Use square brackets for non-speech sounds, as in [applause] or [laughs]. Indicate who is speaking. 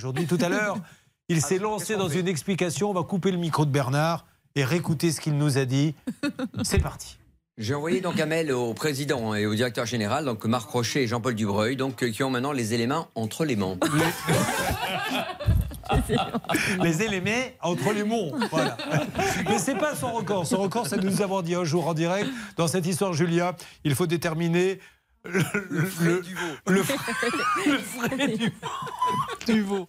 Speaker 1: aujourd'hui. Tout à l'heure, il s'est lancé dans une explication. On va couper le micro de Bernard et réécouter ce qu'il nous a dit. C'est parti.
Speaker 2: J'ai envoyé donc un mail au président et au directeur général, donc Marc Rocher et Jean-Paul Dubreuil, donc euh, qui ont maintenant les éléments entre les mains.
Speaker 1: les [laughs] éléments entre les monts. Voilà. Mais c'est pas son record. Son record, c'est de nous avoir dit un jour en direct, dans cette histoire, Julia, il faut déterminer le,
Speaker 2: le, frais du veau.
Speaker 1: Le, frais [laughs] du veau.